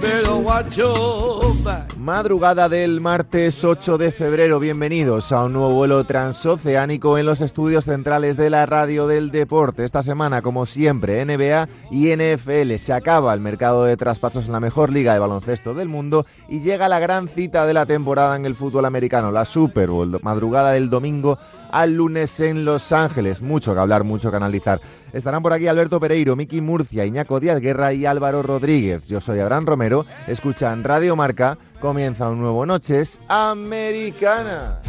baby. Madrugada del martes 8 de febrero, bienvenidos a un nuevo vuelo transoceánico en los estudios centrales de la radio del deporte. Esta semana, como siempre, NBA y NFL. Se acaba el mercado de traspasos en la mejor liga de baloncesto del mundo y llega la gran cita de la temporada en el fútbol americano, la Super Bowl, madrugada del domingo al lunes en Los Ángeles. Mucho que hablar, mucho que analizar. Estarán por aquí Alberto Pereiro, Miki Murcia, Iñaco Díaz Guerra y Álvaro Rodríguez. Yo soy Abraham Romero. Escuchan Radio Marca. Comienza un nuevo Noches Americana.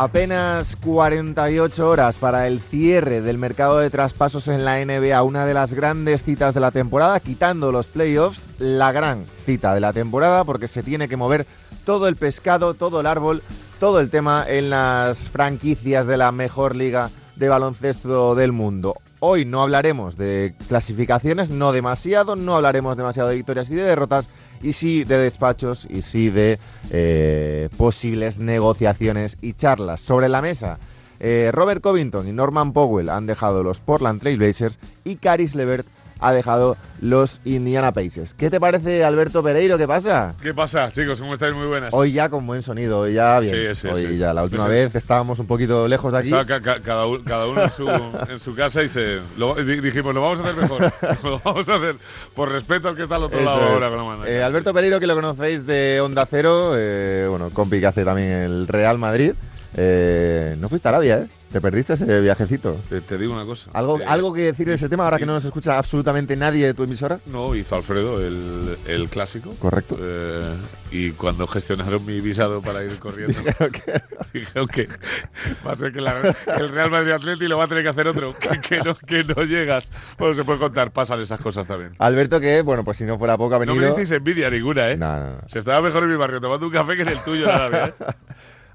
Apenas 48 horas para el cierre del mercado de traspasos en la NBA, una de las grandes citas de la temporada, quitando los playoffs, la gran cita de la temporada, porque se tiene que mover todo el pescado, todo el árbol, todo el tema en las franquicias de la mejor liga de baloncesto del mundo. Hoy no hablaremos de clasificaciones, no demasiado, no hablaremos demasiado de victorias y de derrotas, y sí de despachos y sí de eh, posibles negociaciones y charlas. Sobre la mesa, eh, Robert Covington y Norman Powell han dejado los Portland Trail Blazers y Caris Levert ha dejado los Indiana Pacers. ¿Qué te parece, Alberto Pereiro? ¿Qué pasa? ¿Qué pasa, chicos? ¿Cómo estáis? Muy buenas. Hoy ya con buen sonido, hoy ya bien. Sí, sí, hoy sí. ya, la última sí. vez estábamos un poquito lejos de aquí. Ca- ca- cada, u- cada uno en su, en su casa y se lo- di- dijimos, lo vamos a hacer mejor. lo vamos a hacer por respeto al que está al otro Eso lado ahora con la mano. Eh, Alberto Pereiro, que lo conocéis de Onda Cero, eh, bueno, compi que hace también el Real Madrid. Eh, no fuiste a Arabia, ¿eh? Te perdiste ese viajecito. Te, te digo una cosa. ¿Algo, Eh, ¿Algo que decir de ese tema ahora que no nos escucha absolutamente nadie de tu emisora? No, hizo Alfredo el, el clásico. Correcto. Eh, y cuando gestionaron mi visado para ir corriendo, dijeron que va a ser que la- el Real Madrid Atleti lo va a tener que hacer otro. Que, que no, que no llegas. Bueno, se puede contar, pasan esas cosas también. Alberto, que, bueno, pues si no fuera poco ha No venido. me dices envidia ninguna, ¿eh? No, no, no. Se estaba mejor en mi barrio tomando un café que en el tuyo, nada. ¿eh?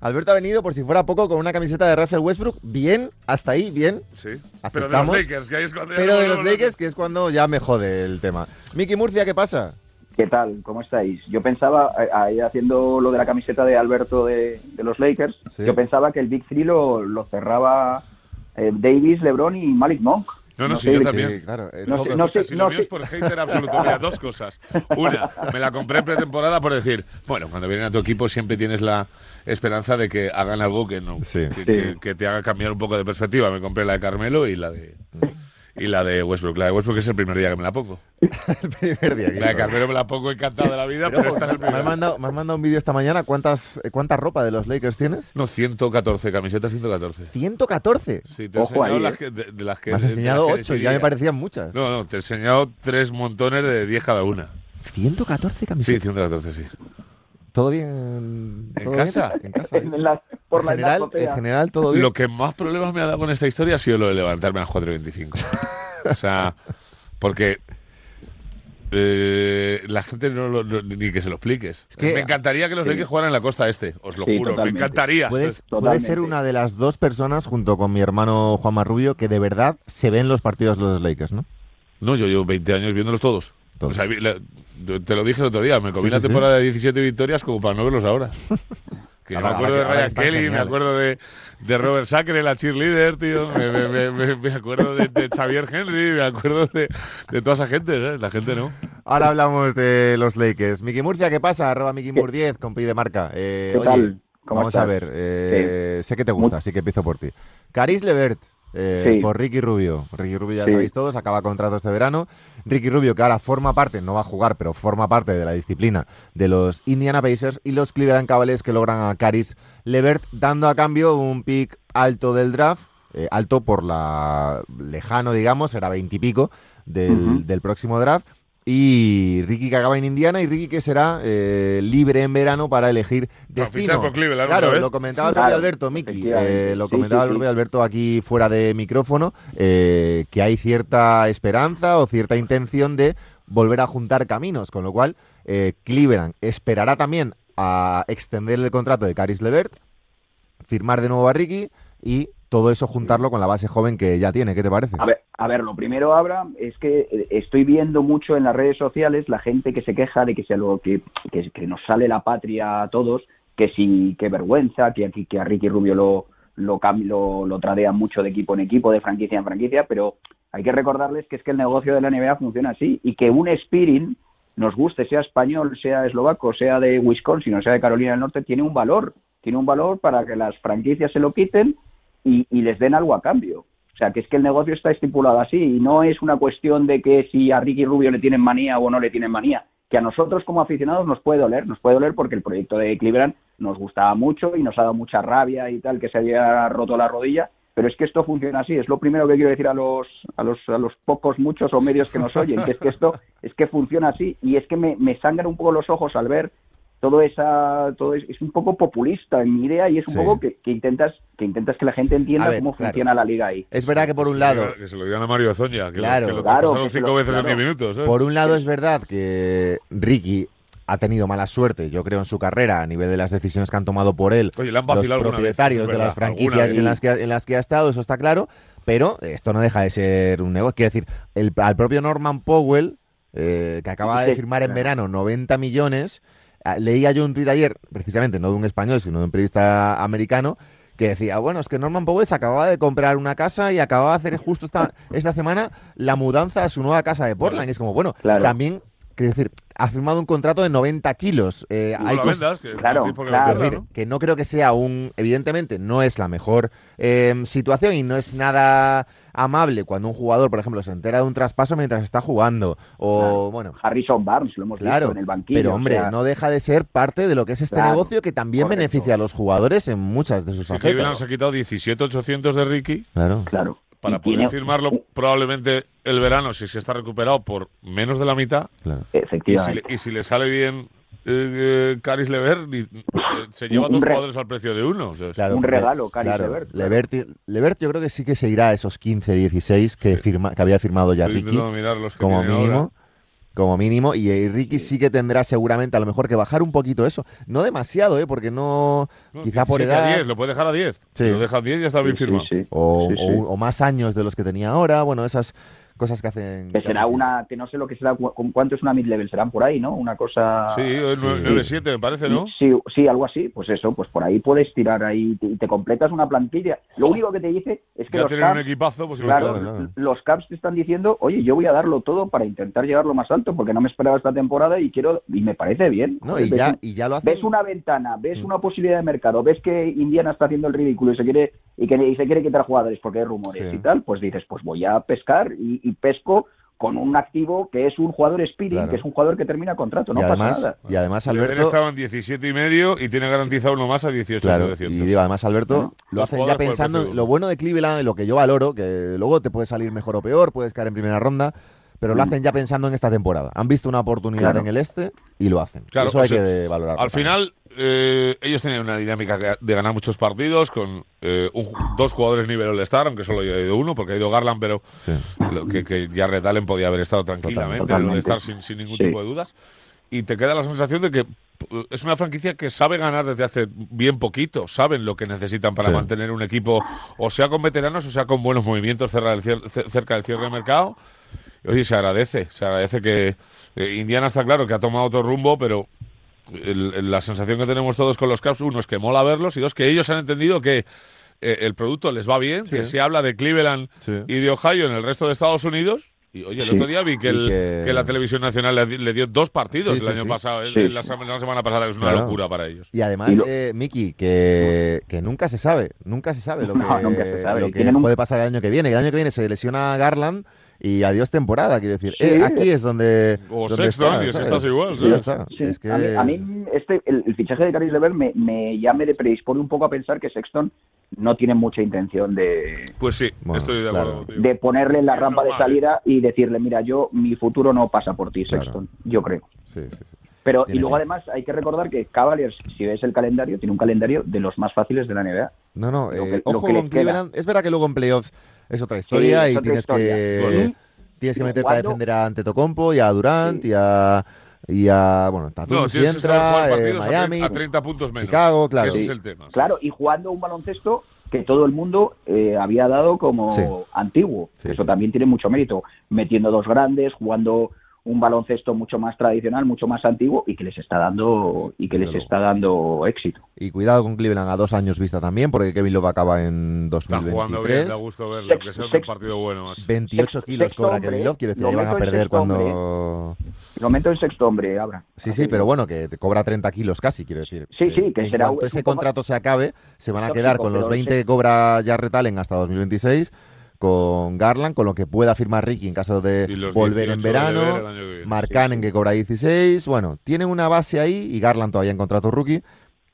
Alberto ha venido, por si fuera poco, con una camiseta de Russell Westbrook. Bien, hasta ahí, bien. Sí. Pero de los Aceptamos. Lakers, que ahí es cuando ya Pero no de los Lakers, que es cuando ya me jode el tema. Miki Murcia, ¿qué pasa? ¿Qué tal? ¿Cómo estáis? Yo pensaba, eh, ahí haciendo lo de la camiseta de Alberto de, de los Lakers, Sí. yo pensaba que el Big Three lo, lo cerraba eh, Davis, LeBron y Malik Monk. No, no, No sí, yo también. Sí, claro. eh, No Escucha, no si lo no mío es por hater absoluto. Mira, dos cosas. Una, me la compré en pretemporada por decir, bueno, cuando vienen a tu equipo siempre tienes la esperanza de que hagan algo que no Sí. que, Sí. que- que te haga cambiar un poco de perspectiva. Me compré la de Carmelo y la de y la de Westbrook. La de Westbrook es el primer día que me la pongo. el primer día. que La de. Carmelo me la pongo encantado de la vida, Pero, pero, esta es el me, has primer. mandado, me has mandado un vídeo esta mañana. ¿Cuántas, eh, ¿Cuánta ropa de los Lakers tienes? No, 114, camiseta 114. 114. Sí, te he Ojo enseñado ahí, las eh. que, de, de las que Me has enseñado las que 8 y ya me parecían muchas. No, no, te he enseñado tres montones de 10 cada una. 114 Sí, camisetas. 114, sí. ¿Todo bien? ¿En todo casa? bien? En casa. En la- por en la general, en general, todo bien. Lo que más problemas me ha dado con esta historia ha sido lo de levantarme a las 4.25. o sea, porque eh, la gente no, lo- no- ni que se lo expliques. Es que- me encantaría que los Sí. Lakers jugaran en la costa este, os lo Sí, juro, totalmente. me encantaría. Puedes, puedes ser una de las dos personas, junto con mi hermano Juan Marrubio, que de verdad se ven los partidos de los Lakers, ¿no? No, yo llevo 20 años viéndolos todos. O sea, te lo dije el otro día, me comí Sí, una sí, sí. temporada de 17 victorias como para no verlos ahora. Que Ahora- me acuerdo ahora de Ryan Kelly, me geniales. acuerdo de, de Robert Sacre, la cheerleader, tío. Me, me- me- me- me acuerdo de, de Xavier Henry, me acuerdo de, de toda esa gente, ¿sabes? La gente no. Ahora hablamos de los Lakers. Miki Murcia, ¿qué pasa? Arroba Miki Mur 10, compi de marca. Eh, ¿Qué oye, tal? ¿Cómo vamos a estás? ver. eh, Sé que te gusta, Muy- así que empiezo por ti. Caris Levert, eh, por Ricky Rubio. Ricky Rubio ya sabéis todos, acaba contrato este verano. Ricky Rubio, que ahora forma parte, no va a jugar, pero forma parte de la disciplina de los Indiana Pacers y los Cleveland Cavaliers que logran a Caris Levert, dando a cambio un pick alto del draft, eh, alto por la lejano, digamos, era veintipico del, del próximo draft y Ricky que acaba en Indiana y Ricky que será eh, libre en verano para elegir destino. claro, lo comentaba el propio Alberto, Miki, eh, lo comentaba el propio Alberto aquí fuera de micrófono, eh, que hay cierta esperanza o cierta intención de volver a juntar caminos, con lo cual Cleveland esperará también a extender el contrato de Caris Levert, firmar de nuevo a Ricky y todo eso juntarlo con la base joven que ya tiene. ¿Qué te parece? A ver, a ver, lo primero, Abra, es que eh, estoy viendo mucho en las redes sociales la gente que se queja de que, sea lo, que, que, nos sale la patria a todos, que sí, qué vergüenza, que, que a Ricky Rubio lo, lo, lo, lo tradean mucho de equipo en equipo, de franquicia en franquicia, pero hay que recordarles que es que el negocio de la NBA funciona así y que un Spirin, nos guste, sea español, sea eslovaco, sea de Wisconsin o sea de Carolina del Norte, tiene un valor. Tiene un valor para que las franquicias se lo quiten y, les den algo a cambio. O sea, que es que el negocio está estipulado así y no es una cuestión de que si a Ricky Rubio le tienen manía o no le tienen manía, que a nosotros como aficionados nos puede doler, nos puede doler porque el proyecto de Cleveland nos gustaba mucho y nos ha dado mucha rabia y tal, que se había roto la rodilla, pero es que esto funciona así, es lo primero que quiero decir a los, a los, a los pocos, muchos o medios que nos oyen, que es que esto es que funciona así y es que me sangran un poco los ojos al ver todo esa todo es, un poco populista en mi idea y es un poco que, intentas que intentas que la gente entienda cómo funciona la liga ahí. Es verdad que por un lado que se lo digan a Mario Zoña, que claro, lo, que pasaron cinco veces en 10 minutos. ¿eh? Por un lado es verdad que Ricky ha tenido mala suerte, yo creo, en su carrera a nivel de las decisiones que han tomado por él Oye, le han los propietarios de las franquicias en las, que, en las que ha estado, eso está claro, pero esto no deja de ser un negocio. Quiero decir, el, al propio Norman Powell, eh, que acaba de firmar en verano 90 millones, leía yo un tweet ayer, precisamente no de un español, sino de un periodista americano, que decía, bueno, es que Norman Powell acababa de comprar una casa y acababa de hacer justo esta, esta semana la mudanza a su nueva casa de Portland. Y es como, bueno, también Quiero decir, ha firmado un contrato de 90 kilos. Eh, hay cosas, que, claro, que no creo que sea un. Evidentemente, no es la mejor em, situación y no es nada amable cuando un jugador, por ejemplo, se entera de un traspaso mientras está jugando. O, bueno. Harrison Barnes, lo hemos visto en el banquillo. Pero, hombre, no deja de ser parte de lo que es este negocio que también beneficia a los jugadores en muchas de sus sí, facetas. se ha quitado 17.800 de Ricky. Claro. Claro para poder firmarlo probablemente el verano, si se está recuperado por menos de la mitad. Efectivamente. Y si, le, sale bien eh, Caris Lever, eh, se lleva dos jugadores al precio de uno. un regalo, Caris Levert. Levert, yo creo que sí que se irá a esos 15, 16 que, firma, que había firmado ya Ricky. como mínimo como mínimo. Y Ricky sí que tendrá seguramente a lo mejor que bajar un poquito eso. No demasiado, ¿eh? Porque no. quizá por edad. A 10, lo puede dejar a 10. Sí. Lo deja a 10 y ya está bien firmado. o, o, más años de los que tenía ahora. Bueno, esas cosas que hacen. Que será una, que no sé lo que será, con cuánto es una mid-level, serán por ahí, ¿no? Una cosa. Sí, 9-7 me parece, ¿no? Sí, sí, algo así, pues eso, pues por ahí puedes tirar ahí y te, completas una plantilla. Lo único que te dice es que ya los Caps, un equipazo, pues claro, los Caps te están diciendo, oye, yo voy a darlo todo para intentar llegarlo más alto porque no me esperaba esta temporada y quiero, y me parece bien. No, y, ya, y ya lo hacen. Ves una ventana, ves mm. una posibilidad de mercado, ves que Indiana está haciendo el ridículo y se quiere y que y se quiere quitar jugadores porque hay rumores y tal, pues dices, pues voy a pescar y pesco con un activo que es un jugador Spirit, que es un jugador que termina contrato, no y además, pasa nada. Y además Alberto... estaba en 17 y medio y tiene garantizado uno más a 18 claro, Y digo, además Alberto lo hacen ya pensando lo bueno de Cleveland, lo que yo valoro, que luego te puede salir mejor o peor, puedes caer en primera ronda, pero lo mm. hacen ya pensando en esta temporada. Han visto una oportunidad en el este y lo hacen. Claro, Eso hay que valorar. Al final, eh, ellos tenían una dinámica de ganar muchos partidos con eh, dos jugadores nivel All-Star, aunque solo ha ido uno, porque ha ido Garland, pero que, que Jared Allen podía haber estado tranquilamente en el All-Star sin, ningún tipo de dudas. Y te queda la sensación de que eh, es una franquicia que sabe ganar desde hace bien poquito, saben lo que necesitan para mantener un equipo, o sea con veteranos, o sea con buenos movimientos cerca del cierre, cerca del cierre de mercado. Oye, se agradece, se agradece que Indiana está claro que ha tomado otro rumbo, pero la sensación que tenemos todos con los Caps, uno es que mola verlos y dos que ellos han entendido que eh, el producto les va bien, que se habla de Cleveland y de Ohio en el resto de Estados Unidos Y oye, el otro día vi que, el, que... la televisión nacional le, dio dos partidos el año pasado, la, semana pasada, es una locura para ellos. Y además, eh, Miki, que, que, nunca se sabe, nunca se sabe lo que, Lo que puede pasar el año que viene. El año que viene se lesiona Garland y adiós temporada, quiero decir. Eh, aquí es donde. O sexto año, si estás igual. Es que... a, mí, este, el, fichaje de Caris Lever me, me, ya me predispone un poco a pensar que Sexton no tiene mucha intención de. Pues sí, estoy de acuerdo. De ponerle en la rampa de salida y decirle, mira, yo, mi futuro no pasa por ti, Sexton, yo creo. Sí, sí, sí. Pero, y luego además hay que recordar que Cavaliers, si ves el calendario, tiene un calendario de los más fáciles de la NBA. No, no, eh, ojo con Cleveland. Es verdad que luego en playoffs es otra historia y tienes que tienes que meterte a defender a Antetokounmpo y a Durant y a y a bueno Tatum no, si entra eh, Miami a 30 puntos menos. Chicago claro. Ese es el tema claro y jugando un baloncesto que todo el mundo eh, había dado como antiguo. Eso también tiene mucho mérito. Metiendo dos grandes jugando un baloncesto mucho más tradicional, mucho más antiguo y que les está dando y que les está dando éxito. Y cuidado con Cleveland a dos años vista también, porque Kevin Love acaba en 2023. Está jugando bien, da gusto verlo, que sea un partido bueno. 28 kilos cobra Kevin Love, quiere decir que van a perder cuando... Lo momento en sexto hombre, Abra. Sí, sí, pero bueno, que te cobra 30 kilos casi, quiero decir. Sí, sí, que en será... Cuanto ese contrato se acabe, se van a quedar con los 20 que cobra Jarrett Allen hasta 2026 con Garland, con lo que pueda firmar Ricky en caso de volver en verano, en que cobra 16, bueno, tienen una base ahí y Garland todavía en contrato rookie.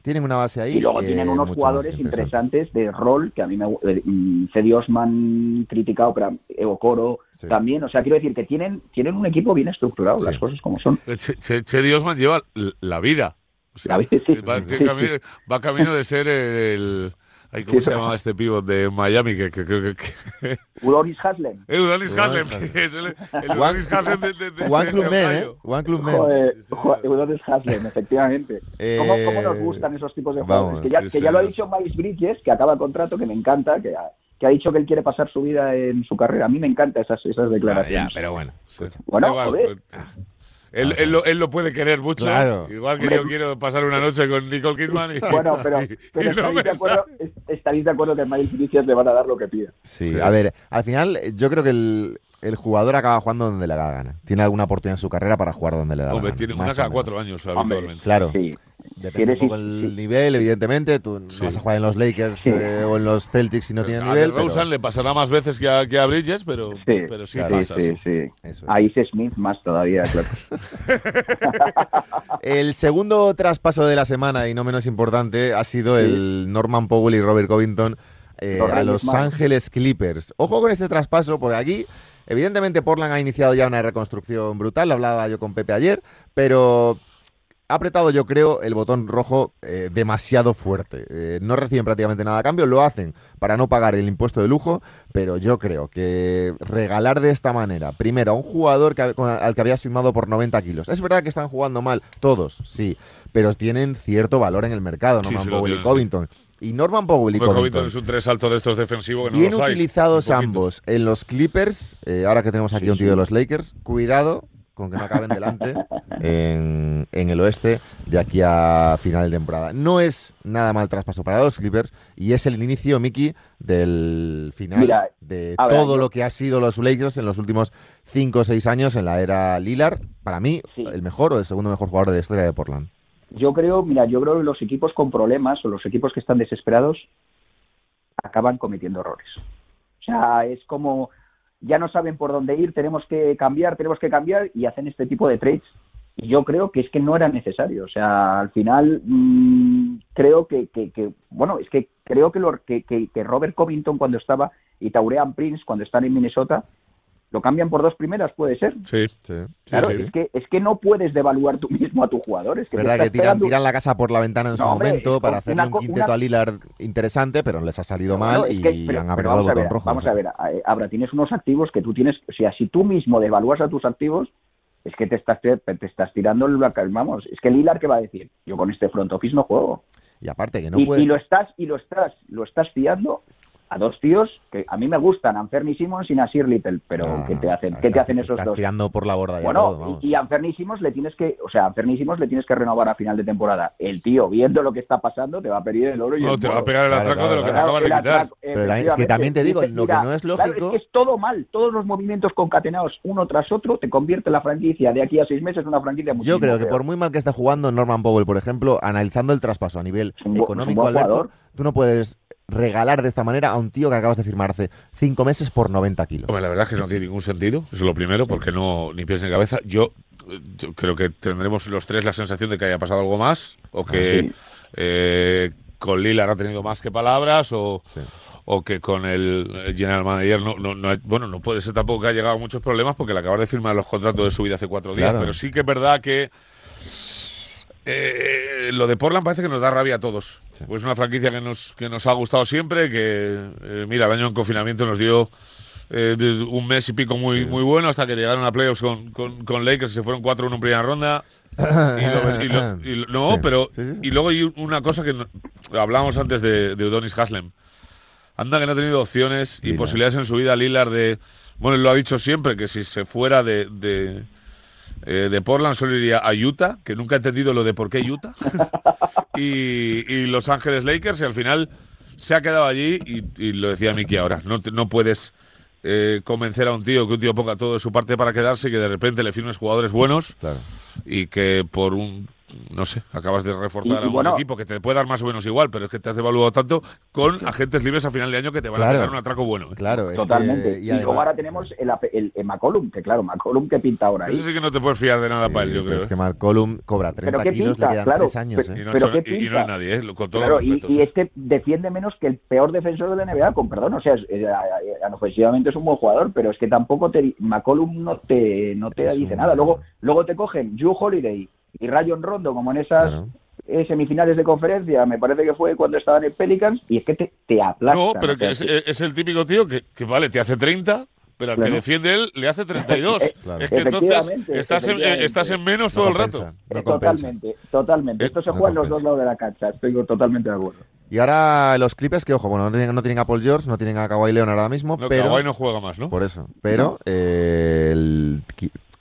Tienen una base ahí. Y luego tienen unos jugadores interesantes de rol que a mí me eh, mm, Cedi Osman criticado, pero Evo Coro también. O sea, quiero decir que tienen, tienen un equipo bien estructurado, las cosas como son. Cedi Osman lleva la vida. va, camino, de ser el, ¿Cómo se llamaba este pivot de Miami? Que, que, que, que... Udonis Haslem. El Udonis Haslem. Es el, el Udonis Haslem de, de, de, One Club Men, ¿eh? One Club Men. Joder, Udonis Haslem, efectivamente. Eh, ¿Cómo, ¿Cómo, nos gustan esos tipos de jugadores? Que ya, que ya lo ha dicho Miles Bridges, que acaba el contrato, que me encanta, que que ha dicho que él quiere pasar su vida en su carrera. A mí me encantan esas, esas declaraciones. Ah, ya, pero bueno. Bueno, joder. Pues, él, él, lo, él, lo, puede querer mucho. Igual que yo quiero pasar una noche con Nicole Kidman. Y, bueno, pero, pero estaréis, de acuerdo, estaréis, de acuerdo, que Miles Vinicius le van a dar lo que pida. Sí, a ver, al final yo creo que el, el jugador acaba jugando donde le da gana. Tiene alguna oportunidad en su carrera para jugar donde le da Hombre, gana. Tiene una cada cuatro años habitualmente. Claro. Depende un poco el nivel, evidentemente. Tú no vas a jugar en los Lakers eh, o en los Celtics si no tienes nivel. A pero... le pasará más veces que a, que a Bridges, pero sí, pero sí pasa. Sí, sí. A Ice Smith más todavía, claro. el segundo traspaso de la semana, y no menos importante, ha sido el Norman Powell y Robert Covington eh, a Los Ángeles Clippers. Ojo con este traspaso, porque aquí Evidentemente Portland ha iniciado ya una reconstrucción brutal, lo hablaba yo con Pepe ayer, pero ha apretado, yo creo, el botón rojo eh, demasiado fuerte. Eh, no reciben prácticamente nada a cambio, lo hacen para no pagar el impuesto de lujo, pero yo creo que regalar de esta manera, primero, a un jugador que, al que había firmado por 90 kilos. Es verdad que están jugando mal, todos, sí, pero tienen cierto valor en el mercado, ¿no? Sí, y Covington. Y Norman Powell y Covington. es un tres alto de estos defensivos que Bien utilizados ambos en los Clippers, eh, ahora que tenemos aquí un tío de los Lakers, cuidado con que no acaben delante en, el oeste de aquí a final de temporada. No es nada mal traspaso para los Clippers y es el inicio, Mickey, del final de todo lo que ha sido los Lakers en los últimos cinco o seis años en la era Lillard. Para mí, el mejor o el segundo mejor jugador de la historia de Portland. Yo creo, mira, yo creo que los equipos con problemas o los equipos que están desesperados acaban cometiendo errores. O sea, es como ya no saben por dónde ir, tenemos que cambiar, tenemos que cambiar y hacen este tipo de trades. Y yo creo que es que no era necesario. O sea, al final mm, creo que, que, bueno, es que creo que, lo, que, que, Robert Covington cuando estaba y Taurean Prince cuando están en Minnesota lo cambian por dos primeras, puede ser. Sí, sí. Claro, Es, que, es que no puedes devaluar tú mismo a tu jugador. Es que verdad que tiran, la casa por la ventana en su momento para hacerle un quinteto a Lillard interesante, pero les ha salido mal y han apretado el botón rojo. Vamos a ver, eh, Abra, tienes unos activos que tú tienes, o sea, si tú mismo devalúas a tus activos, es que te estás, te, estás tirando el vamos, es que Lillard, ¿qué va a decir? Yo con este front office no juego. Y aparte que no y, puede... y lo estás, y lo estás, lo estás fiando a dos tíos que a mí me gustan, Anferni Simons y Nasir Little, pero No, ¿qué no, te hacen? ¿Qué te hacen esos estás dos? tirando por la borda ya Bueno, todo, vamos. y, y a Anferni Simons le tienes que, o sea, Anferni Simons le tienes que renovar a final de temporada. El tío, viendo lo que está pasando, te va a pedir el oro y No, el te va a pegar el Claro, atraco de lo que claro, te acaban de quitar. atraco, Pero es que también te digo, lo que no es claro, lógico- es que es todo mal, todos los movimientos concatenados uno tras otro te convierte la franquicia de aquí a seis meses en una franquicia Yo creo que peor. por muy mal que esté jugando Norman Powell, por ejemplo, analizando el traspaso a nivel un económico, Alberto, jugador. tú no puedes regalar de esta manera a un tío que acabas de firmar hace cinco meses por 90 kilos. Hombre, la verdad es que no tiene ningún sentido, eso es lo primero, porque no ni pies ni cabeza. Yo, yo creo que tendremos los tres la sensación de que haya pasado algo más, o que Sí. eh, con Lillard ha tenido más que palabras, o, Sí. O que con el general manager no, no, no, bueno, no puede ser tampoco que ha llegado a muchos problemas porque le acabar de firmar los contratos de su vida hace cuatro días, Claro. pero sí que es verdad que eh, lo de Portland parece que nos da rabia a todos. Sí. Pues una franquicia que nos, que nos ha gustado siempre, que eh, mira, el año en confinamiento nos dio eh, un mes y pico muy, muy bueno hasta que llegaron a playoffs con, con, con Lakers y se fueron 4-1 en primera ronda. Y lo- y lo- y lo- no, Sí. pero. Y luego hay una cosa que hablábamos antes de, de Udonis Haslem. Anda que no ha tenido opciones y Lillard. posibilidades en su vida Lillard de. Bueno, él lo ha dicho siempre, que si se fuera de, de, eh, de Portland solo iría a Utah, que nunca ha entendido lo de por qué Utah. y, y Los Ángeles Lakers, y al final se ha quedado allí, y, y lo decía Miki ahora, no, te- no puedes eh, convencer a un tío que un tío ponga todo de su parte para quedarse y que de repente le firmes jugadores buenos Claro. y que por un no sé, acabas de reforzar Y- y a un bueno- equipo que te puede dar más o menos igual, pero es que te has devaluado tanto con agentes libres a final de año que te van Claro. a pegar un atraco bueno. ¿eh? Claro, es Totalmente. que- y además- luego ahora tenemos el, el, el McCollum, que claro, McCollum que pinta ahora ahí. Ese sí que no te puedes fiar de nada Sí, para él, yo creo. Es ¿eh? que Malcolm cobra 30 Pero qué kilos, pinta, le quedan claro, 3 años. pero- ¿eh? Y no, pero son- qué y- y no es nadie, ¿eh? con Claro, los y, y este defiende menos que el peor defensor de la NBA, con perdón. O sea, es- ofensivamente es un buen jugador, pero es que tampoco te, McCollum no te, no te dice un- nada. Luego, luego te cogen Drew Holiday y Rayon Rondo, como en esas Claro. eh, semifinales de conferencia, me parece que fue cuando estaban en Pelicans, y es que te, te aplastan. No, pero que es, eh, es el típico tío que, que, vale, te hace 30, pero al que Claro. defiende él le hace 32. Claro. Es que entonces estás en, eh, estás en menos No todo el rato. no eh, totalmente, totalmente. Eh, Esto se no juega en los dos lados de la cancha, estoy totalmente de acuerdo. Y ahora los Clippers, que ojo, bueno, no tienen, no tienen a Paul George, no tienen a Kawhi Leonard ahora mismo, No, pero... Kawhi no juega más, ¿no? Por eso. Pero eh, el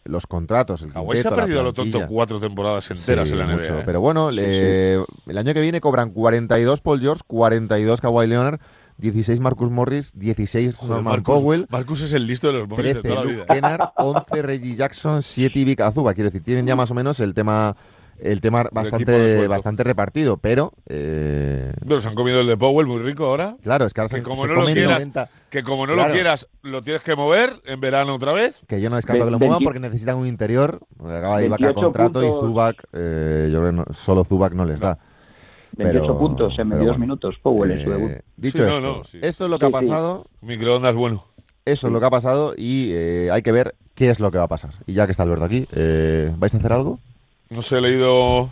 los contratos, el Kawhi se ha perdido lo tonto cuatro temporadas enteras Sí, en la NBA. mucho. ¿eh? Pero bueno, le- el año que viene cobran 42 Paul George, 42 Kawhi Leonard, 16 Marcus Morris, 16 Joder, Norman Marcus, Powell, Marcus es el listo de los de 13 toda la Luke vida. Kennard, 11 Reggie Jackson, 7 Ivica Azuba. Quiero decir, tienen ya más o menos el tema el tema bastante, bastante repartido, pero eh, Pero se han comido el de Powell muy rico ahora. claro, es que ahora Que se, como se no lo quieras, 90, Que como no Claro. lo quieras, lo tienes que mover en verano otra vez. que yo no descarto que lo muevan 20 porque necesitan un interior, acaba Ibaka 28 contrato y puntos. Zubac, eh, yo creo que no- solo Zubac no les da. 28 Pero- puntos en pero 22 bueno. minutos, Powell en su Eh, debut. dicho Sí, esto, no, sí. esto es lo que Sí, ha sí. pasado, Microondas bueno. esto es lo que ha pasado y eh, hay que ver qué es lo que va a pasar. Y ya que está Alberto aquí, eh, ¿vais a hacer algo? No sé, he leído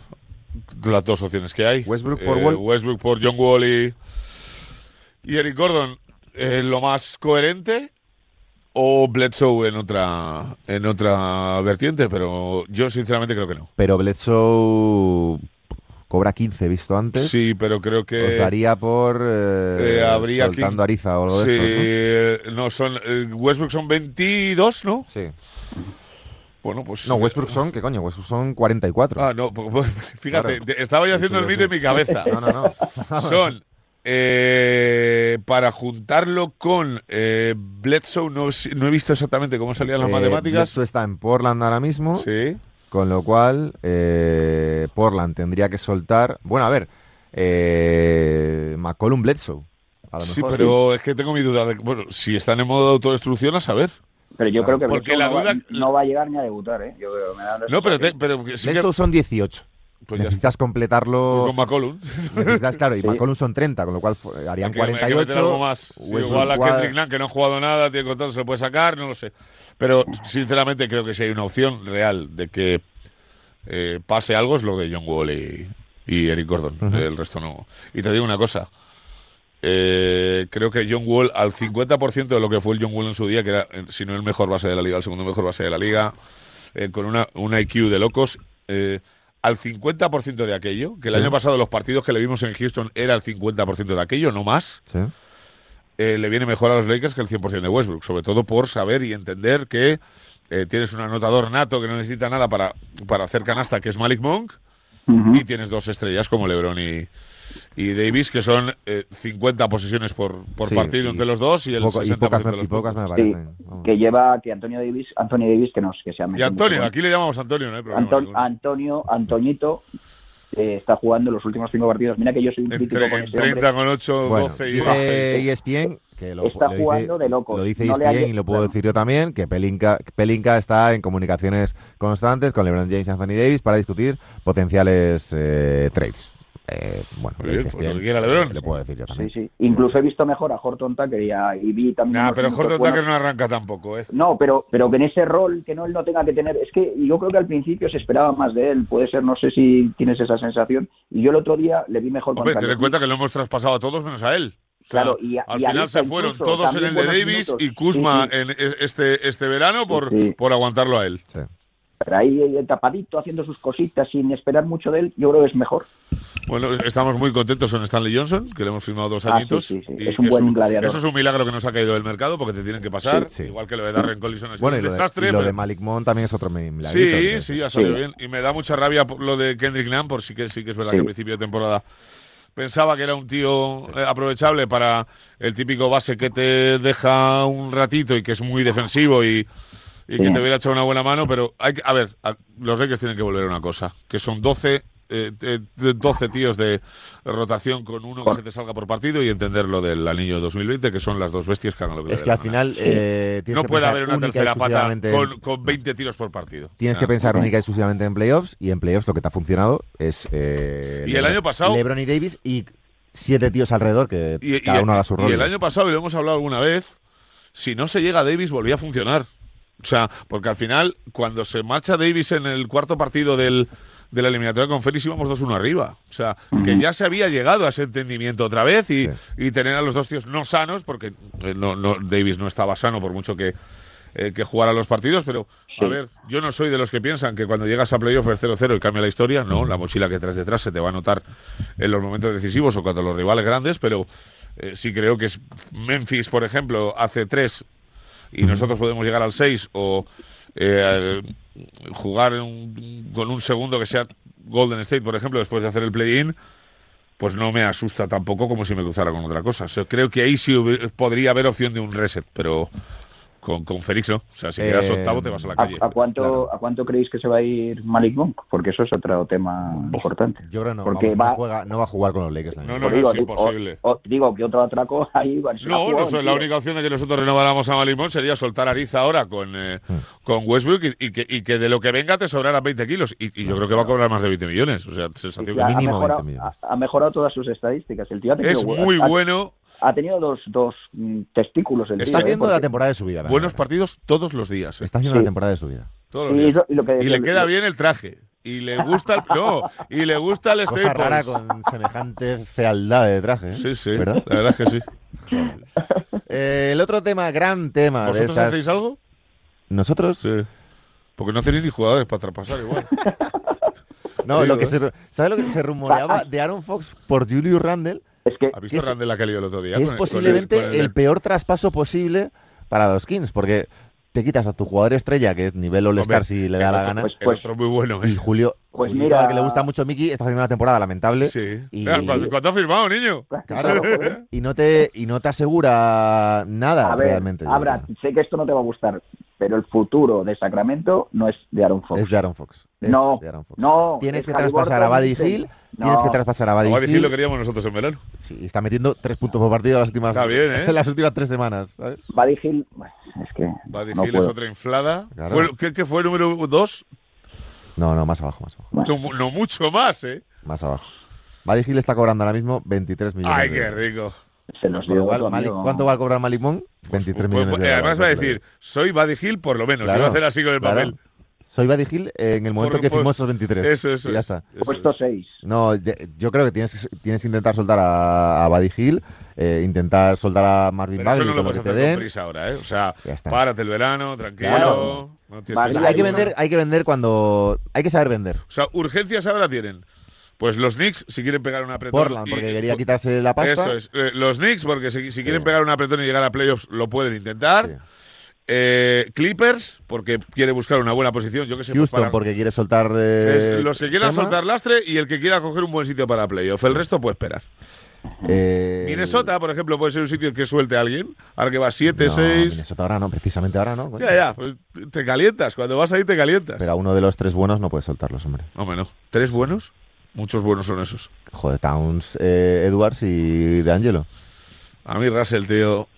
las dos opciones que hay. Westbrook por Eh, Wall. Westbrook por John Wall y, y Eric Gordon. eh, lo más coherente. O Bledsoe en otra, en otra vertiente, pero yo sinceramente creo que no. Pero Bledsoe cobra 15 visto antes. Sí, pero creo que. Os daría por eh, eh, habría soltando Ariza o algo Sí, de esto, eh, no, son. eh, Westbrook son 22, ¿no? ¿no? Sí. Bueno, pues. No, Westbrook son, ¿qué coño? Westbrook son 44. Ah, no, pues, pues, fíjate, Claro. estaba yo haciendo Sí, el sí. en mi cabeza. No, no, no. Son eh, para juntarlo con eh, Bledsoe, no, no he visto exactamente cómo salían las Eh, matemáticas. Bledsoe está en Portland ahora mismo, Sí. con lo cual eh, Portland tendría que soltar. Bueno, a ver, eh, McCollum Bledsoe. A lo Sí, pero es que tengo mi duda. De, bueno, si están en modo de autodestrucción, a saber. Pero yo Claro. creo que Porque la no, va, duda- no va a llegar ni a debutar, ¿eh? Yo creo, me da la No, pero, te- pero que sí que- Bledsoe son 18. pues ya. Necesitas completarlo. Con McCollum. Necesitas, claro, y Sí. McCollum son 30, con lo cual harían que- hay que meter 48. algo más. Sí, Westbrook igual a Kendrick Nunn, que no ha jugado nada, tiene contrato, se puede sacar, no lo sé. Pero sinceramente creo que si hay una opción real de que eh, pase algo es lo de John Wall y, y Eric Gordon. El resto no. Y te digo una cosa. Eh, creo que John Wall, al 50% de lo que fue el John Wall en su día, que era, eh, si no el mejor base de la liga, el segundo mejor base de la liga, eh, con una, un IQ de locos, eh, al 50% de aquello, que el Sí. año pasado los partidos que le vimos en Houston era el 50% de aquello, no más. Sí. eh, le viene mejor a los Lakers que el 100% de Westbrook, sobre todo por saber y entender que eh, tienes un anotador nato que no necesita nada para, para hacer canasta, que es Malik Monk, y tienes dos estrellas como LeBron y, y Davis, que son eh, 50 posesiones por, por Sí, partido y entre los dos y el Poco- 60% y pocas, de me, los y pocas me parecen. vamos. que lleva que Antonio Davis, Anthony Davis que nos que se ha Y Antonio, aquí le llamamos Antonio, no hay problema. Anton- ninguno. Antonio, Antoñito eh, está jugando los últimos cinco partidos. Mira que yo soy un crítico Entre, con en este hombre. 30 con 8, Bueno, 12 y dice 12. ESPN que lo, Está lo dice- jugando de locos. Lo dice No ESPN hay- y lo puedo claro. decir yo también, que Pelinka, Pelinka está en comunicaciones constantes con LeBron James y Anthony Davis para discutir potenciales eh, trades. Eh, bueno, lo bien, dice pues lo que quiera LeBron. Le puedo decir yo Sí, también. sí. Incluso he visto mejor a Horton Tucker y, a, y vi también. Nah, pero Horton. Tucker no arranca tampoco, ¿eh? No, pero, pero que en ese rol que no él no tenga que tener, es que yo creo que al principio se esperaba más de él, puede ser, no sé si tienes esa sensación, y yo el otro día le vi mejor Hombre, ten en cuenta que lo hemos traspado a todos menos a él. O sea, Claro, y a- al y final se fueron incluso, todos en el de Davis minutos. y Kuzma Sí, sí. en es- este, este verano por, Sí. por aguantarlo a él. Sí. Pero ahí eh, tapadito, haciendo sus cositas sin esperar mucho de él, yo creo que es mejor. Bueno, estamos muy contentos con Stanley Johnson, que le hemos firmado dos Ah, añitos. sí, sí, sí. y Es un buen gladiador. Eso es un milagro que nos ha caído del mercado porque te tienen que pasar. Sí, sí. Igual que lo de Darren Collison es Bueno, y un lo, de, desastre. y lo pero- de Malik Monk también es otro milagro. Sí, sí, ha salido Sí. bien. Y me da mucha rabia lo de Kendrick Nunn, por sí que sí que es verdad Sí. que al principio de temporada pensaba que era un tío eh, aprovechable para el típico base que te deja un ratito y que es muy defensivo y, y que te hubiera echado una buena mano, pero hay que, a ver, a- los Lakers tienen que volver a una cosa, que son 12 eh, eh, 12 tíos de rotación con uno que se te salga por partido y entender lo del anillo 2020, que son las dos bestias que hagan lo que Es que al final eh, tienes no que puede haber una y tercera pata con, con 20 tiros por partido. Tienes O que pensar única y exclusivamente en playoffs y en playoffs lo que te ha funcionado es eh, Y el año pasado- LeBron y Davis y siete tíos alrededor que Y, cada y- uno haga su y rol. el año pasado, y lo hemos hablado alguna vez, si no se llega a Davis, volvía a funcionar. O sea, porque al final, cuando se marcha Davis en el cuarto partido del, de la eliminatoria con Félix, íbamos 2-1 arriba. O sea, que ya se había llegado a ese entendimiento otra vez y, Sí. y tener a los dos tíos no sanos, porque eh, no, no, Davis no estaba sano por mucho que, eh, que jugara los partidos, pero a ver, yo no soy de los que piensan que cuando llegas a playoff es 0-0 y cambia la historia, no, la mochila que traes detrás se te va a notar en los momentos decisivos o cuando los rivales grandes, pero eh, sí creo que es Memphis, por ejemplo, hace 3 y nosotros podemos llegar al 6 o eh, jugar un- con un segundo que sea Golden State, por ejemplo, después de hacer el play-in, pues no me asusta tampoco como si me cruzara con otra cosa. O sea, creo que ahí sí podría haber opción de un reset, pero con, con Félix no. O sea, si quedas Eh, octavo te vas a la ¿A, calle. a cuánto, Claro. ¿A cuánto creéis que se va a ir Malik Monk? Porque eso es otro tema importante. Yo creo que no, Porque vamos, no va- juega- no va a jugar con los Lakers. No, no, no, digo, es imposible. o- o- digo que otro atraco ahí. va, se la No, juegan, no sé, la única opción de que nosotros renováramos a Malimón sería soltar a Ariza ahora con, eh, Hmm. con Westbrook y, y que, y que de lo que venga te sobrara 20 kilos. Y, y yo creo que va a cobrar más de 20 millones. O sea, sensación que ha mínimo mejorado, 20 millones. ha- ha mejorado todas sus estadísticas. El tío ha tenido, es muy ha- bueno. Ha tenido dos, dos mm, testículos el Está ¿eh? haciendo la Porque- temporada de su vida. la Buenos verdad. partidos todos los días. eh. Está haciendo Sí. la temporada de su vida. Todos los Y, días. eso- y lo que- Y le queda bien el traje. Y le gusta el, no, y le gusta el Cosa rara con semejante fealdad de traje. ¿eh? Sí, sí, ¿Verdad? la verdad es que sí. Eh, el otro tema, gran tema de ¿Vosotros estas... hacéis algo? ¿Nosotros? Sí. Porque no tenéis ni jugadores para traspasar igual. No, Digo, lo que ¿eh? se, ¿sabes lo que se rumoreaba de Aaron Fox por Julius Randle? Es que ¿Has visto es- Randall la que lió el otro día? Que es con el- con el- posiblemente con el, peor traspaso posible para los Kings, porque te quitas a tu jugador estrella, que es nivel All-Star si le da la gana, pues, el otro muy bueno, ¿eh? y Julio, Pues mira- al que le gusta mucho Miki, está haciendo una temporada lamentable. Sí. Y- Mira, ¿cuánto, ha firmado, niño? Claro, y no te y no te asegura nada A ver, realmente. Abra, sé que esto no te va a gustar, pero el futuro de Sacramento no es de Aaron Fox. Es de Aaron Fox. Es no, de Aaron Fox. no. Tienes es que traspasar a Buddy. Hill, No, tienes que traspasar a Buddy Hill. lo queríamos nosotros en verano. Sí, está metiendo tres puntos por partido en las últimas, Está bien, ¿eh? las últimas tres semanas. ¿sabes? Buddy Hill, bueno, es que Buddy no Hill es otra inflada. Claro. Fue, ¿qué, qué fue número dos? No, no, más abajo, más abajo. Bueno. No, no mucho más, ¿eh? Más abajo. Buddy Hill está cobrando ahora mismo 23 millones. Ay, qué euros. rico. Se los digo. cual, amigo. ¿Cuánto va a cobrar Malik Monk? 23 Pues, millones pues, de y euros. además va a decir, soy Buddy Hill por lo menos. Claro, y va a hacer así con el claro. papel. Soy Buddy Hill en el momento Por- que por- firmó esos 23. Eso, eso. Y ya es, está. eso Puesto es. 6. No, de- yo creo que tienes que, tienes que intentar soltar a, a Buddy Hill, eh, intentar soltar a Marvin Pero eso Bagley no lo puedes hacer con prisa ahora, ¿eh? O sea, Ya está. párate el verano, tranquilo. Claro. No tienes Vale, hay que vender, hay que vender cuando hay que saber vender. O sea, urgencias ahora tienen Pues los Knicks, si quieren pegar un apretón. Portland, y- porque quería quitarse la pasta. Eso es. Eh, los Knicks, porque si, si Sí. quieren pegar un apretón y llegar a playoffs, lo pueden intentar. Sí. Eh, Clippers, porque quiere buscar una buena posición. Yo que sé, pues Houston, para- porque quiere soltar. eh, es los que quieran tema. soltar lastre y el que quiera coger un buen sitio para playoff. El resto puede esperar. Eh, Minnesota, por ejemplo, puede ser un sitio que suelte a alguien. Ahora que va 7, no, 6. Minnesota ahora no, precisamente ahora no. coño. Ya, ya, pues te calientas. Cuando vas ahí te calientas. Pero a uno de los tres buenos no puedes soltarlos, hombre. Hombre, no. ¿Tres buenos? Muchos buenos son esos. Joder, Towns, eh, Edwards y De Angelo. A mí Russell, tío.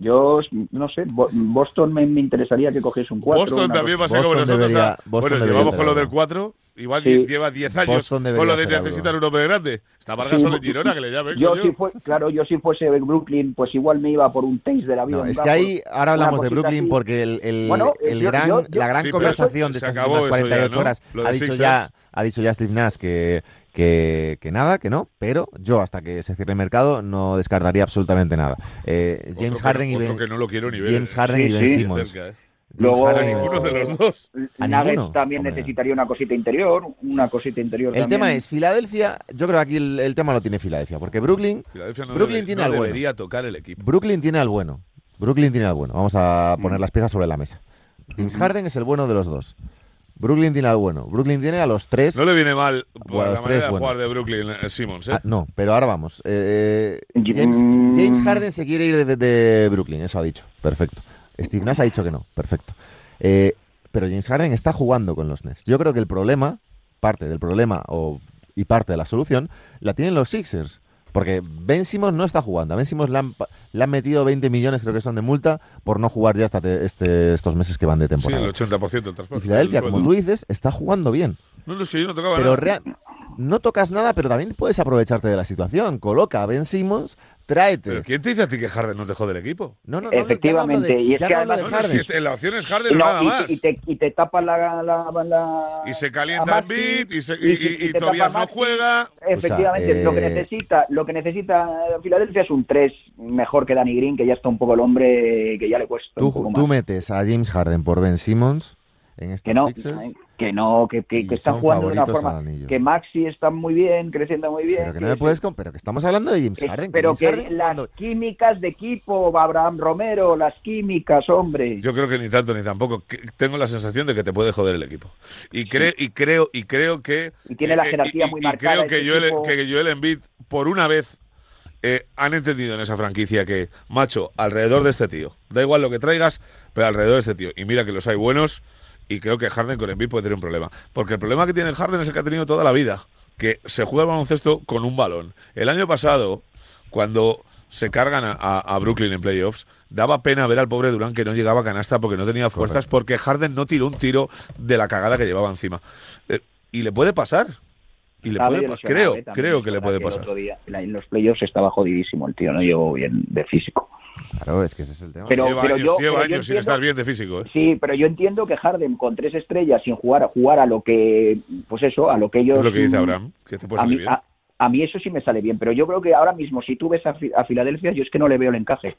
Yo, no sé, Bo- Boston me, me interesaría que cogiese un 4. Boston también va a ser como Boston nosotros. debería-. Boston bueno, llevamos con lo del algo. 4. Igual Sí. lleva 10 años con lo de necesitar un hombre grande. Está Vargas Sí, solo en Girona, que le llamen. Yo si fue, claro, yo si fuese Brooklyn, pues igual me iba por un taste de la vida. No, es que ahí ahora hablamos de Brooklyn así. porque el, el- Bueno, el yo- gran, yo- yo- la gran Sí, conversación de estas últimas eso ya, 48 ¿no? horas ha dicho, ya, ha dicho ya Steve Nash que, que, que nada, que no, pero yo hasta que se cierre el mercado no descartaría absolutamente nada. Eh, Otro James que- Harden y Ben, que no lo quiero ni ver. James eh. Harden Sí, y Ben sí. Simmons. Cerca, eh. Luego- Ben Ninguno de los dos. ¿A Nuggets ninguno? también Hombre. necesitaría una cosita interior, una cosita interior El también. tema es, Filadelfia, yo creo que aquí el, el tema lo tiene Filadelfia, porque Brooklyn, Filadelfia no Brooklyn debe- tiene no al bueno. debería tocar el equipo. Brooklyn tiene al bueno. Brooklyn tiene al bueno. Vamos a poner Mm. las piezas sobre la mesa. James. Harden es el bueno de los dos. Brooklyn tiene al bueno. Brooklyn tiene a los tres. No le viene mal por la los manera tres, de bueno. jugar de Brooklyn eh, Simmons, ¿eh? Ah, no, pero ahora vamos. Eh, Mm. James, James Harden se quiere ir de, de Brooklyn, eso ha dicho. Perfecto. Steve Nash ha dicho que no. Perfecto. Eh, pero James Harden está jugando con los Nets. Yo creo que el problema, parte del problema o, y parte de la solución, la tienen los Sixers. Porque Ben Simmons no está jugando. A Ben Simmons le han, le han metido 20 millones, creo que son de multa, por no jugar ya hasta te- este, estos meses que van de Sí, temporada. el 80% del transporte. y Filadelfia, del como tú dices, está jugando bien. No, no, es que yo no tocaba Pero nada. No tocas nada, pero también puedes aprovecharte de la situación. Coloca a Ben Simmons, tráete. ¿Pero quién te dice a ti que Harden nos dejó del equipo? No, no, no, Efectivamente, ya no de, y es que además- de No, es que la opción es Harden, Y, no, nada y- más. y te, y te tapa la, la, la- Y se calienta en Maxi, beat y, se- y- y, y- y- y y te Tobias no juega. Efectivamente, O sea, lo que eh, necesita, lo que necesita Filadelfia es un 3 mejor que Danny Green, que ya está un poco el hombre que ya le cuesta un Tú, poco tú más. metes a James Harden por Ben Simmons en estos Que no, Sixers, que no, que, que, que están jugando de una forma que Maxi está muy bien, creciendo muy bien. pero que no me sí. puedes con- pero que estamos hablando de James Que- Harden. que pero James que Harden las jugando- químicas de equipo, Abraham Romero, las químicas, hombre. Yo creo que ni tanto ni tampoco. Que- Tengo la sensación de que te puede joder el equipo. Y, cre- y creo y creo que Y tiene la eh, jerarquía y- muy y marcada creo que ese Joel, equipo. que Joel Embiid por una vez eh, han entendido en esa franquicia que macho alrededor de este tío da igual lo que traigas, pero alrededor de este tío y mira que los hay buenos y creo que Harden con Embiid puede tener un problema, porque el problema que tiene el Harden es el que ha tenido toda la vida, que se juega el baloncesto con un balón. El año pasado cuando se cargan a, Brooklyn en playoffs, daba pena ver al pobre Durán que no llegaba a canasta porque no tenía fuerzas, Correcto. porque Harden no tiró un tiro de la cagada que llevaba encima. Eh, y le puede pasar. Y le puede creo, eh, también, creo que le puede el pasar. otro día, en los playoffs estaba jodidísimo el tío, no llegó bien de físico. Claro, es que ese es el tema. Pero- lleva años, yo- lleva pero yo años sin estar bien de físico. ¿eh? Sí, pero yo entiendo que Harden con tres estrellas sin jugar, jugar a lo que, pues eso, a lo que ellos... Es lo que dice mm, Abraham, que te puede a salir mí, bien. a, a mí eso sí me sale bien, pero yo creo que ahora mismo si tú ves a Filadelfia, yo es que no le veo el encaje.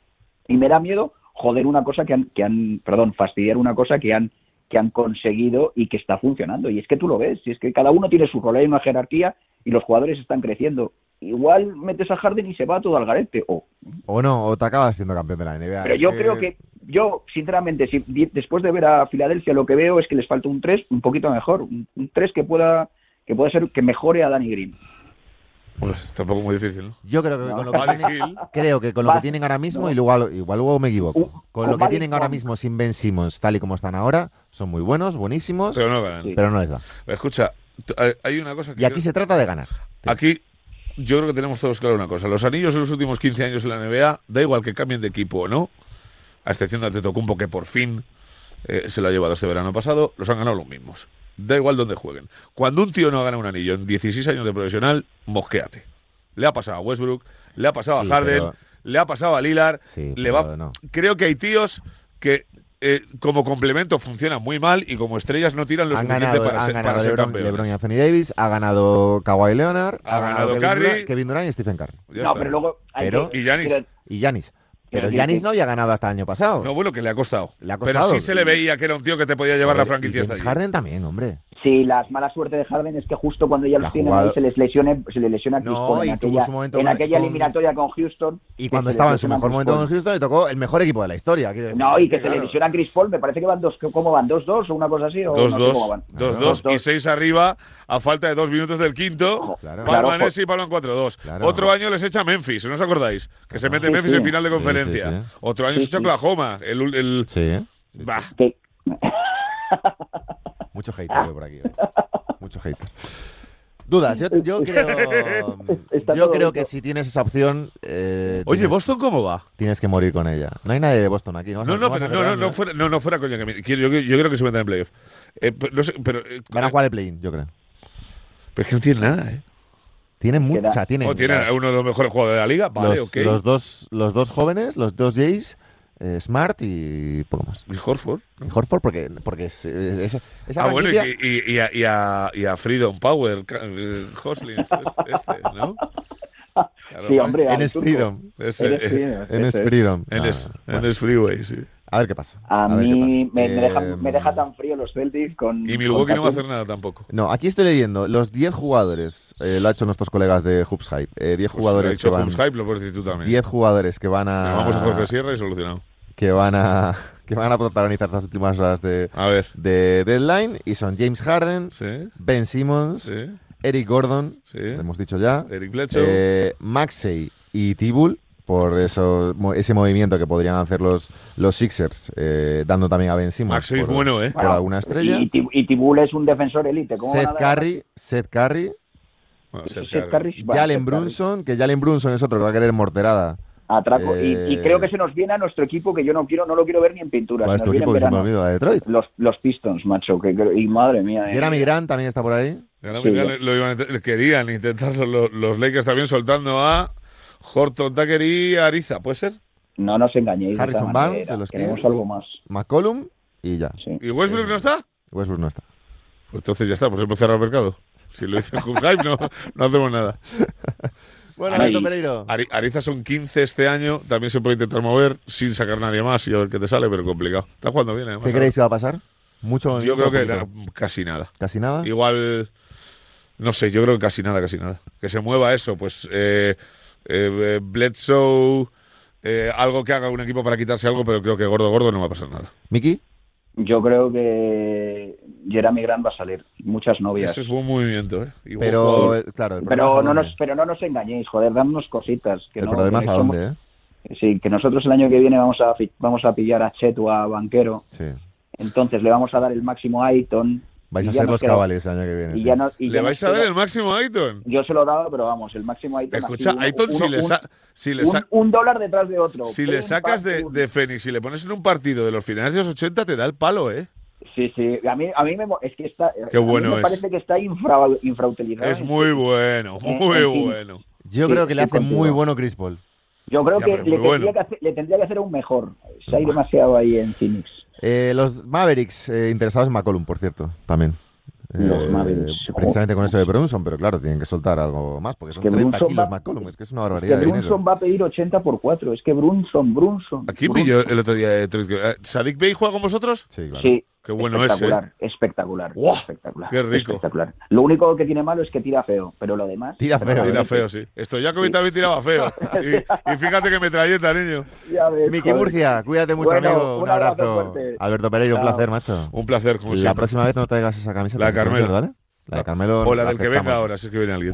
Y me da miedo joder una cosa que han, que han perdón, fastidiar una cosa que han, que han conseguido y que está funcionando. Y es que tú lo ves, y es que cada uno tiene su rol, hay una jerarquía y los jugadores están creciendo. Igual metes a Harden y se va todo al garete. O, O no, o te acabas siendo campeón de la NBA. pero es yo creo que, yo, sinceramente, si, después de ver a Filadelfia, lo que veo es que les falta un 3 un poquito mejor. Un, 3 que pueda que pueda ser que mejore a Danny Green. Pues tampoco muy difícil, ¿no? Yo creo que con lo que tienen, creo que con lo que tienen ahora mismo, no. y igual, igual luego me equivoco, con con lo que tienen ahora mismo sin Ben Simmons, tal y como están ahora, son muy buenos, buenísimos, pero no ganan. Pero no les da. Escucha, hay- una cosa que Y aquí se trata de ganar. Aquí yo creo que tenemos todos claro una cosa. Los anillos en los últimos 15 años en la NBA, da igual que cambien de equipo o no, a excepción de Antetokounmpo, que por fin eh, se lo ha llevado este verano pasado, los han ganado los mismos. Da igual donde jueguen. Cuando un tío no gana un anillo en 16 años de profesional, mosquéate. Le ha pasado a Westbrook, le ha pasado Sí, a Harden, pero- le ha pasado a Lillard. Sí, le va... no. Creo que hay tíos que eh, como complemento funcionan muy mal y como estrellas no tiran lo Han suficiente ganado, para han ser, ganado para ser LeBron, campeones. LeBron y Anthony Davis, ha ganado Kawhi Leonard, Ha ganado Kevin Curry. Durant, Kevin Durant y Stephen Curry. Ya no, está. pero luego hay Pero- que- Y Giannis. pero- Y Yanis. Pero Yanis no había ganado hasta el año pasado. No, bueno, que le ha costado. Le ha Pero sí se le veía que era un tío que te podía llevar la franquicia y hasta allí. Harden también, hombre. Sí, la mala suerte de Harden es que justo cuando ya los tienen ahí se les lesione, se le lesiona Chris No, Paul en aquella, su momento en con- aquella con- eliminatoria con Houston. Y cuando estaba en les su mejor momento con Houston, le tocó el mejor equipo de la historia. decir. No, y que se Claro. le lesiona a Chris Paul, me parece que van dos, ¿cómo van? ¿2-2 o una cosa así? O no sé cómo 2-2, van. 2-2 y 6 arriba a falta de dos minutos del quinto. Claro. Palma Claro, y Palma 4-2. Claro. Otro año les echa Memphis, ¿no os acordáis? Que se mete Sí, Memphis sí. en final de conferencia. sí, sí. Otro año Sí, se echa sí. Oklahoma. El, el- Sí, ¿eh? Sí, sí. Bah. Mucho hater veo por aquí. ¿eh? Mucho hater. Dudas, yo, yo creo, yo que si tienes esa opción, eh, Oye, tienes, ¿Boston cómo va? tienes que morir con ella. No hay nadie de Boston aquí, ¿no? No, no, pero no, no, daño, no, fuera, no, no fuera coña. Que me- quiero- yo, yo creo que se metan en playoff. Eh, pero, no sé, pero, eh, Van a jugar el play-in, yo creo. pero es que no tiene nada, ¿eh? Tienen sea, tienen O tiene a uno de los mejores jugadores de la liga. Vale, los, ok. los dos, los dos jóvenes, los dos Jays, eh, Smart y poco más. Y Horford. Y Horford porque, porque es, es- es- esa Ah, bueno, y, y- y a, y, a, y a Freedom Power, eh, Hoslins, este, este, ¿no? Claro, Sí, hombre. Freedom. Enes eh, Freedom, es. Freedom. Enes, Ah, bueno. Enes Freeway, sí. A ver qué pasa. A, qué mí pasa. me, me deja, Eh, me deja tan frío los Celtics con. Y Milwaukee con no va a hacer nada tampoco. No, aquí estoy leyendo los 10 jugadores, eh, lo ha hecho nuestros colegas de Hoops Hype. eh, 10 Pues lo ha jugadores que van, Hoops Hype, lo puedes decir tú también. 10 jugadores que van a Llamamos a Jorge Sierra y solucionado. Que van a que van a protagonizar las últimas horas de, A ver. de deadline y son James Harden, Sí, Ben Simmons, sí, Eric Gordon, sí. lo hemos dicho ya, Eric eh, Maxey y Tibul por eso ese movimiento que podrían hacer los los Sixers eh, dando también a Ben Simmons Max es por, bueno, ¿eh? por alguna estrella. Y, y Tibul es un defensor élite. ¿cómo van Seth Curry, Seth Curry, Bueno, Seth Curry. Jalen. Brunson, que Jalen Brunson es otro que va a querer morterada. Atraco. Y- Eh, Y, creo que se nos viene a nuestro equipo que yo no quiero, no lo quiero ver ni en pintura. ¿Cuál se es nos tu viene equipo en que se me Detroit? Los, los Pistons, macho. Que, creo- y madre mía. eh. Jeremy Grant también está por ahí. Ahora Sí. mira, lo- lo iban a int- querían intentarlo los, los Lakers también soltando a Horton Tucker y Ariza, ¿puede ser? No nos engañéis. Harrison Barnes, de los Queremos Kings. algo más. McCollum y ya. Sí. ¿Y Westbrook no está? Westbrook no está. Pues entonces ya está, pues hemos cerrado el mercado. Si lo dice Hype, no, no hacemos nada. Bueno. Alberto Pereiro. Ari- Ariza son 15 este año, también se puede intentar mover sin sacar nadie más y a ver qué te sale, pero complicado. Está jugando bien, además. ¿Qué creéis que va a pasar? Mucho Yo creo que casi nada. casi nada. Igual, no sé, yo creo que casi nada, casi nada. Que se mueva eso, pues eh, eh, Bledsoe, eh, algo que haga un equipo para quitarse algo, pero creo que gordo, gordo no va a pasar nada. Miki, Yo creo que Jeremy Grant va a salir. Muchas novias. Ese es buen movimiento, ¿eh? Y pero jugador. eh, claro, el Pero no, nos, pero no nos engañéis, joder, damos cositas. Que el no, problema es a somos- dónde, ¿eh? Sí, que nosotros el año que viene vamos a fi- vamos a pillar a Chet o a Banquero, Sí. entonces le vamos a dar el máximo a Aiton. Vais a ser los cabales el año que viene. Y sí. ya no, y ¿Le ya vais a dar el máximo a Ayton? Yo se lo he dado, pero vamos, el máximo Aiton. Escucha, uno- Ayton, si uno- le, un- si le, un, dólar detrás de otro. si le sacas de, de Fénix y le pones en un partido de los finales de los 80, te da el palo, ¿eh? Sí, sí, a mí, a mí me, es que está, Qué bueno me es. parece que está infra, infrautilizado. Es muy bueno, Eh, muy bueno. Yo Sí, creo que le hace contigo. muy bueno Chris Paul. Yo creo Ya, que le tendría, bueno. que hacer, le tendría que hacer un mejor. Se ha ido demasiado ahí en Phoenix. Eh, los Mavericks eh, interesados en McCollum, por cierto, también. Los Eh, Mavericks. Precisamente con eso de Brunson, pero claro, tienen que soltar algo más, porque son que 30 Brunson kilos va- McCollum, es que es una Que barbaridad de dinero. Brunson va a pedir 80 por 4. Es que Brunson, Brunson. Aquí Brunson. pilló el otro día de Detroit. Eh, ¿Sadik Bey juega con vosotros? Sí, claro. Sí. Qué bueno ¿eh? espectacular, espectacular, ¡Guau! espectacular. Qué rico. Espectacular. Lo único que tiene malo es que tira feo, pero lo demás. Tira feo, Tira feo, sí. Stojakovic Sí. también tiraba feo. Y, y fíjate que metralleta, niño. Ya ves, Miki. Murcia, cuídate mucho, Bueno, amigo. Un, un abrazo. Alberto Pereiro, un placer, macho. Un placer, como La siempre. próxima vez no traigas esa camiseta. La Carmelo. ¿vale? La de Carmelo. O la del que venga ahora, si es que viene alguien.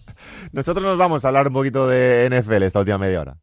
Nosotros nos vamos a hablar un poquito de NFL esta última media hora.